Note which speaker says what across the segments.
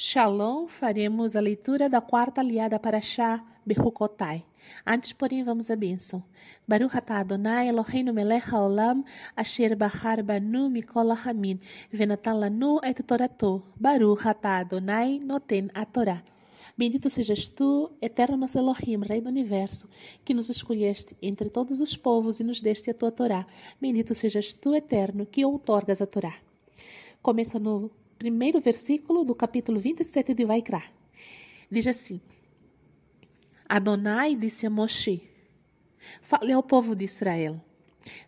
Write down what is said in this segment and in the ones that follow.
Speaker 1: Shalom, faremos a leitura da quarta aliada para Shá Behukotai. Antes, porém, vamos à bênção. Baruch atah Adonai Eloheinu melech haolam asher bahar banu mikol hamin venatan lanu et torato. Baruch atah Adonai noten a Torá. Bendito sejas tu, eterno nosso Elohim, Rei do Universo, que nos escolheste entre todos os povos e nos deste a tua Torá. Bendito sejas tu, eterno, que outorgas a Torá. Começa no primeiro versículo do capítulo 27 de Vaikra. Diz assim: Adonai disse a Moshe: Fale ao povo de Israel.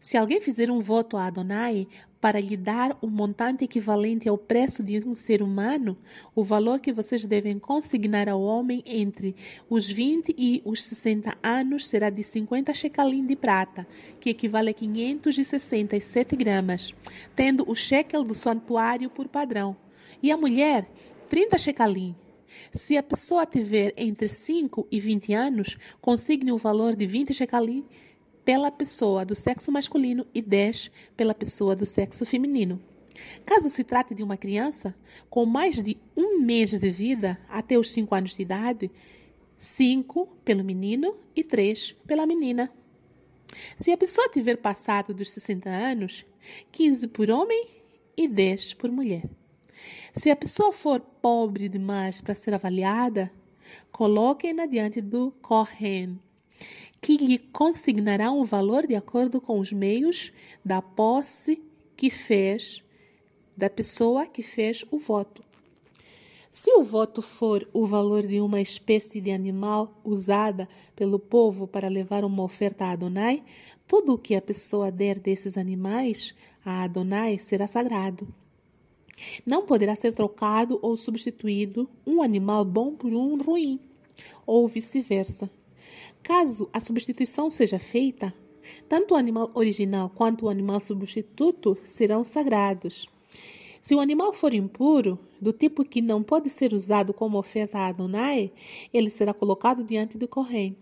Speaker 1: Se alguém fizer um voto a Adonai para lhe dar um montante equivalente ao preço de um ser humano, o valor que vocês devem consignar ao homem entre os 20 e os 60 anos será de 50 shekelim de prata, que equivale a 567 gramas, tendo o shekel do santuário por padrão. E a mulher, 30 shekelim. Se a pessoa tiver entre 5 e 20 anos, consigne o valor de 20 shekelim pela pessoa do sexo masculino e 10 pela pessoa do sexo feminino. Caso se trate de uma criança com mais de um mês de vida até os 5 anos de idade, 5 pelo menino e 3 pela menina. Se a pessoa tiver passado dos 60 anos, 15 por homem e 10 por mulher. Se a pessoa for pobre demais para ser avaliada, coloquem-na diante do Kohen, que lhe consignará um valor de acordo com os meios da posse que fez, da pessoa que fez o voto. Se o voto for o valor de uma espécie de animal usada pelo povo para levar uma oferta a Adonai, tudo o que a pessoa der desses animais a Adonai será sagrado. Não poderá ser trocado ou substituído um animal bom por um ruim, ou vice-versa. Caso a substituição seja feita, tanto o animal original quanto o animal substituto serão sagrados. Se o animal for impuro, do tipo que não pode ser usado como oferta a Adonai, ele será colocado diante do Corém.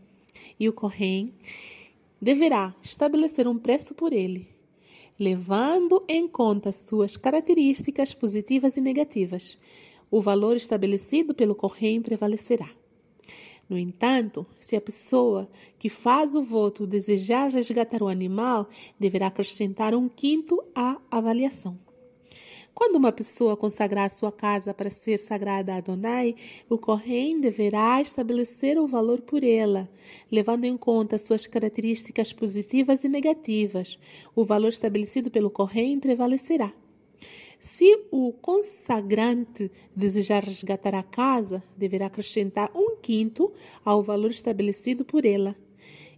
Speaker 1: E o Corém deverá estabelecer um preço por ele, levando em conta suas características positivas e negativas. O valor estabelecido pelo Corém prevalecerá. No entanto, se a pessoa que faz o voto desejar resgatar o animal, deverá acrescentar um quinto à avaliação. Quando uma pessoa consagrar sua casa para ser sagrada a Adonai, o Kohen deverá estabelecer o valor por ela, levando em conta suas características positivas e negativas. O valor estabelecido pelo Kohen prevalecerá. Se o consagrante desejar resgatar a casa, deverá acrescentar um quinto ao valor estabelecido por ela,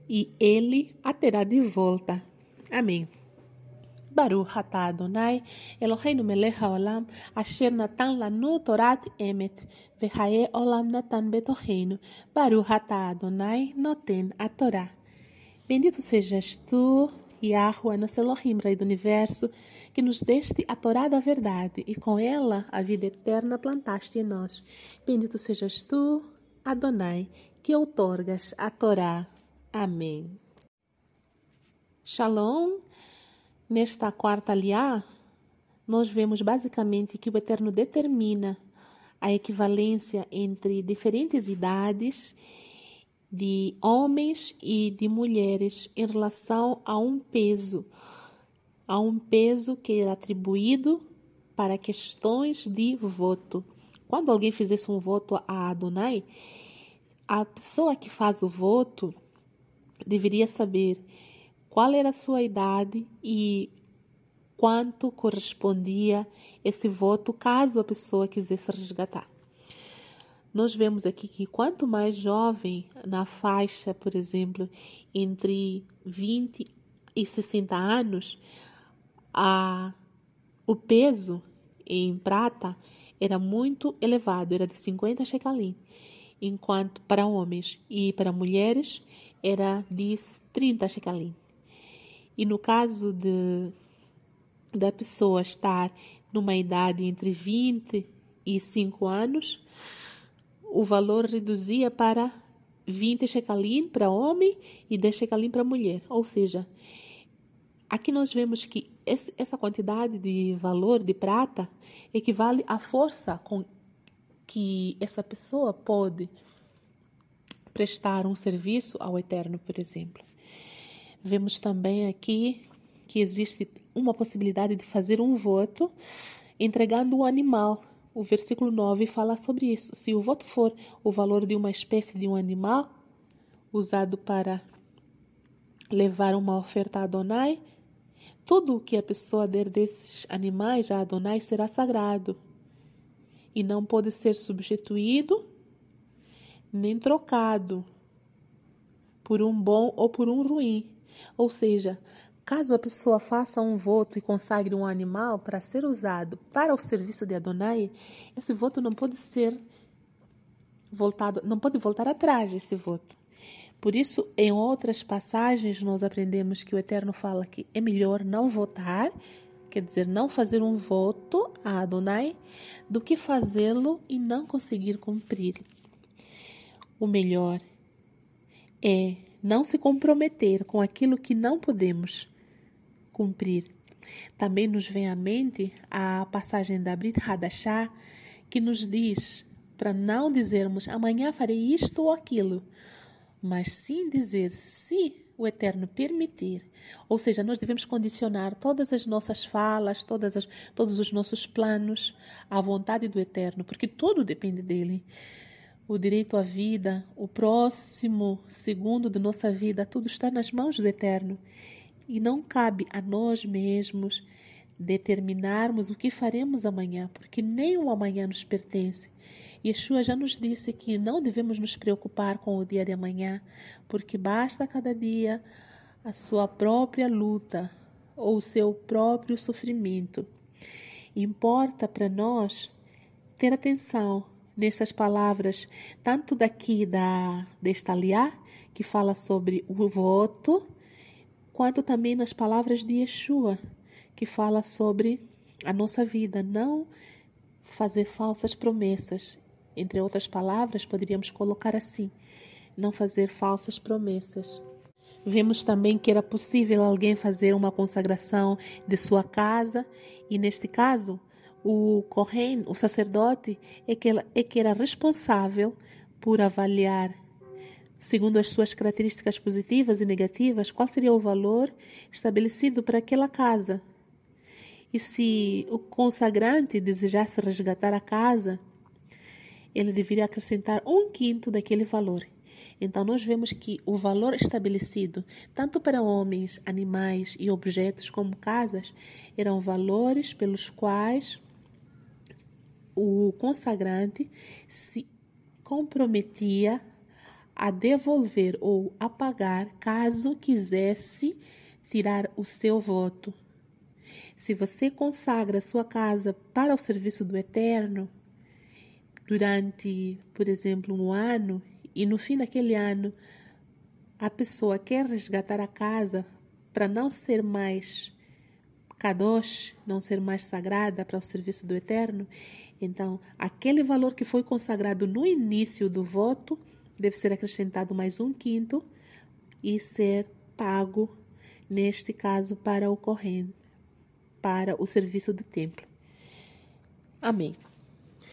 Speaker 1: e ele a terá de volta. Amém. Baruch atah Adonai, Eloheinu melech haolam, asher natan lanu torat emet, vehaye olam natan betoheinu. Baruch atah Adonai, noten a Torá. Bendito sejas tu, Yahweh, nosso Elohim, Rei do Universo, que nos deste a Torá da verdade e com ela a vida eterna plantaste em nós. Bendito sejas tu, Adonai, que outorgas a Torá. Amém. Shalom. Nesta quarta aliá, nós vemos basicamente que o Eterno determina a equivalência entre diferentes idades de homens e de mulheres em relação a um peso há um peso que é atribuído para questões de voto. Quando alguém fizesse um voto a Adonai, a pessoa que faz o voto deveria saber qual era a sua idade e quanto correspondia esse voto caso a pessoa quisesse resgatar. Nós vemos aqui que quanto mais jovem na faixa, por exemplo, entre 20 e 60 anos, a, o peso em prata era muito elevado, era de 50 shekalim, enquanto para homens e para mulheres era de 30 shekalim. E no caso de da pessoa estar numa idade entre 20 e 5 anos, o valor reduzia para 20 shekalim para homem e 10 shekalim para mulher. Ou seja, aqui nós vemos que essa quantidade de valor de prata equivale à força com que essa pessoa pode prestar um serviço ao Eterno, por exemplo. Vemos também aqui que existe uma possibilidade de fazer um voto entregando um animal. O versículo 9 fala sobre isso. Se o voto for o valor de uma espécie de um animal usado para levar uma oferta a Adonai, tudo o que a pessoa der desses animais a Adonai será sagrado e não pode ser substituído nem trocado por um bom ou por um ruim. Ou seja, caso a pessoa faça um voto e consagre um animal para ser usado para o serviço de Adonai, esse voto não pode ser voltado, não pode voltar atrás esse voto. Por isso, em outras passagens, nós aprendemos que o Eterno fala que é melhor não votar, quer dizer, não fazer um voto a Adonai, do que fazê-lo e não conseguir cumprir. O melhor é não se comprometer com aquilo que não podemos cumprir. Também nos vem à mente a passagem da Brit Hadashah, que nos diz para não dizermos amanhã farei isto ou aquilo, mas sim dizer se o Eterno permitir. Ou seja, nós devemos condicionar todas as nossas falas, todas as, todos os nossos planos à vontade do Eterno, porque tudo depende dele. O direito à vida, o próximo segundo de nossa vida, tudo está nas mãos do Eterno. E não cabe a nós mesmos determinarmos o que faremos amanhã, porque nem o amanhã nos pertence. Yeshua já nos disse que não devemos nos preocupar com o dia de amanhã, porque basta cada dia a sua própria luta ou o seu próprio sofrimento. Importa para nós ter atenção nestas palavras, tanto daqui da desta aliá, que fala sobre o voto, quanto também nas palavras de Yeshua, que fala sobre a nossa vida, não fazer falsas promessas entre outras palavras, poderíamos colocar assim: não fazer falsas promessas. Vemos também que era possível alguém fazer uma consagração de sua casa, e neste caso, o Kohen, o sacerdote, é que, é que era responsável por avaliar, segundo as suas características positivas e negativas, qual seria o valor estabelecido para aquela casa. E se o consagrante desejasse resgatar a casa, ele deveria acrescentar um quinto daquele valor. Então, nós vemos que o valor estabelecido, tanto para homens, animais e objetos como casas, eram valores pelos quais o consagrante se comprometia a devolver ou a pagar caso quisesse tirar o seu voto. Se você consagra sua casa para o serviço do Eterno, durante, por exemplo, um ano, e no fim daquele ano a pessoa quer resgatar a casa para não ser mais kadosh, não ser mais sagrada para o serviço do Eterno, então aquele valor que foi consagrado no início do voto deve ser acrescentado mais um quinto e ser pago, neste caso, para o corrente, para o serviço do templo. Amém.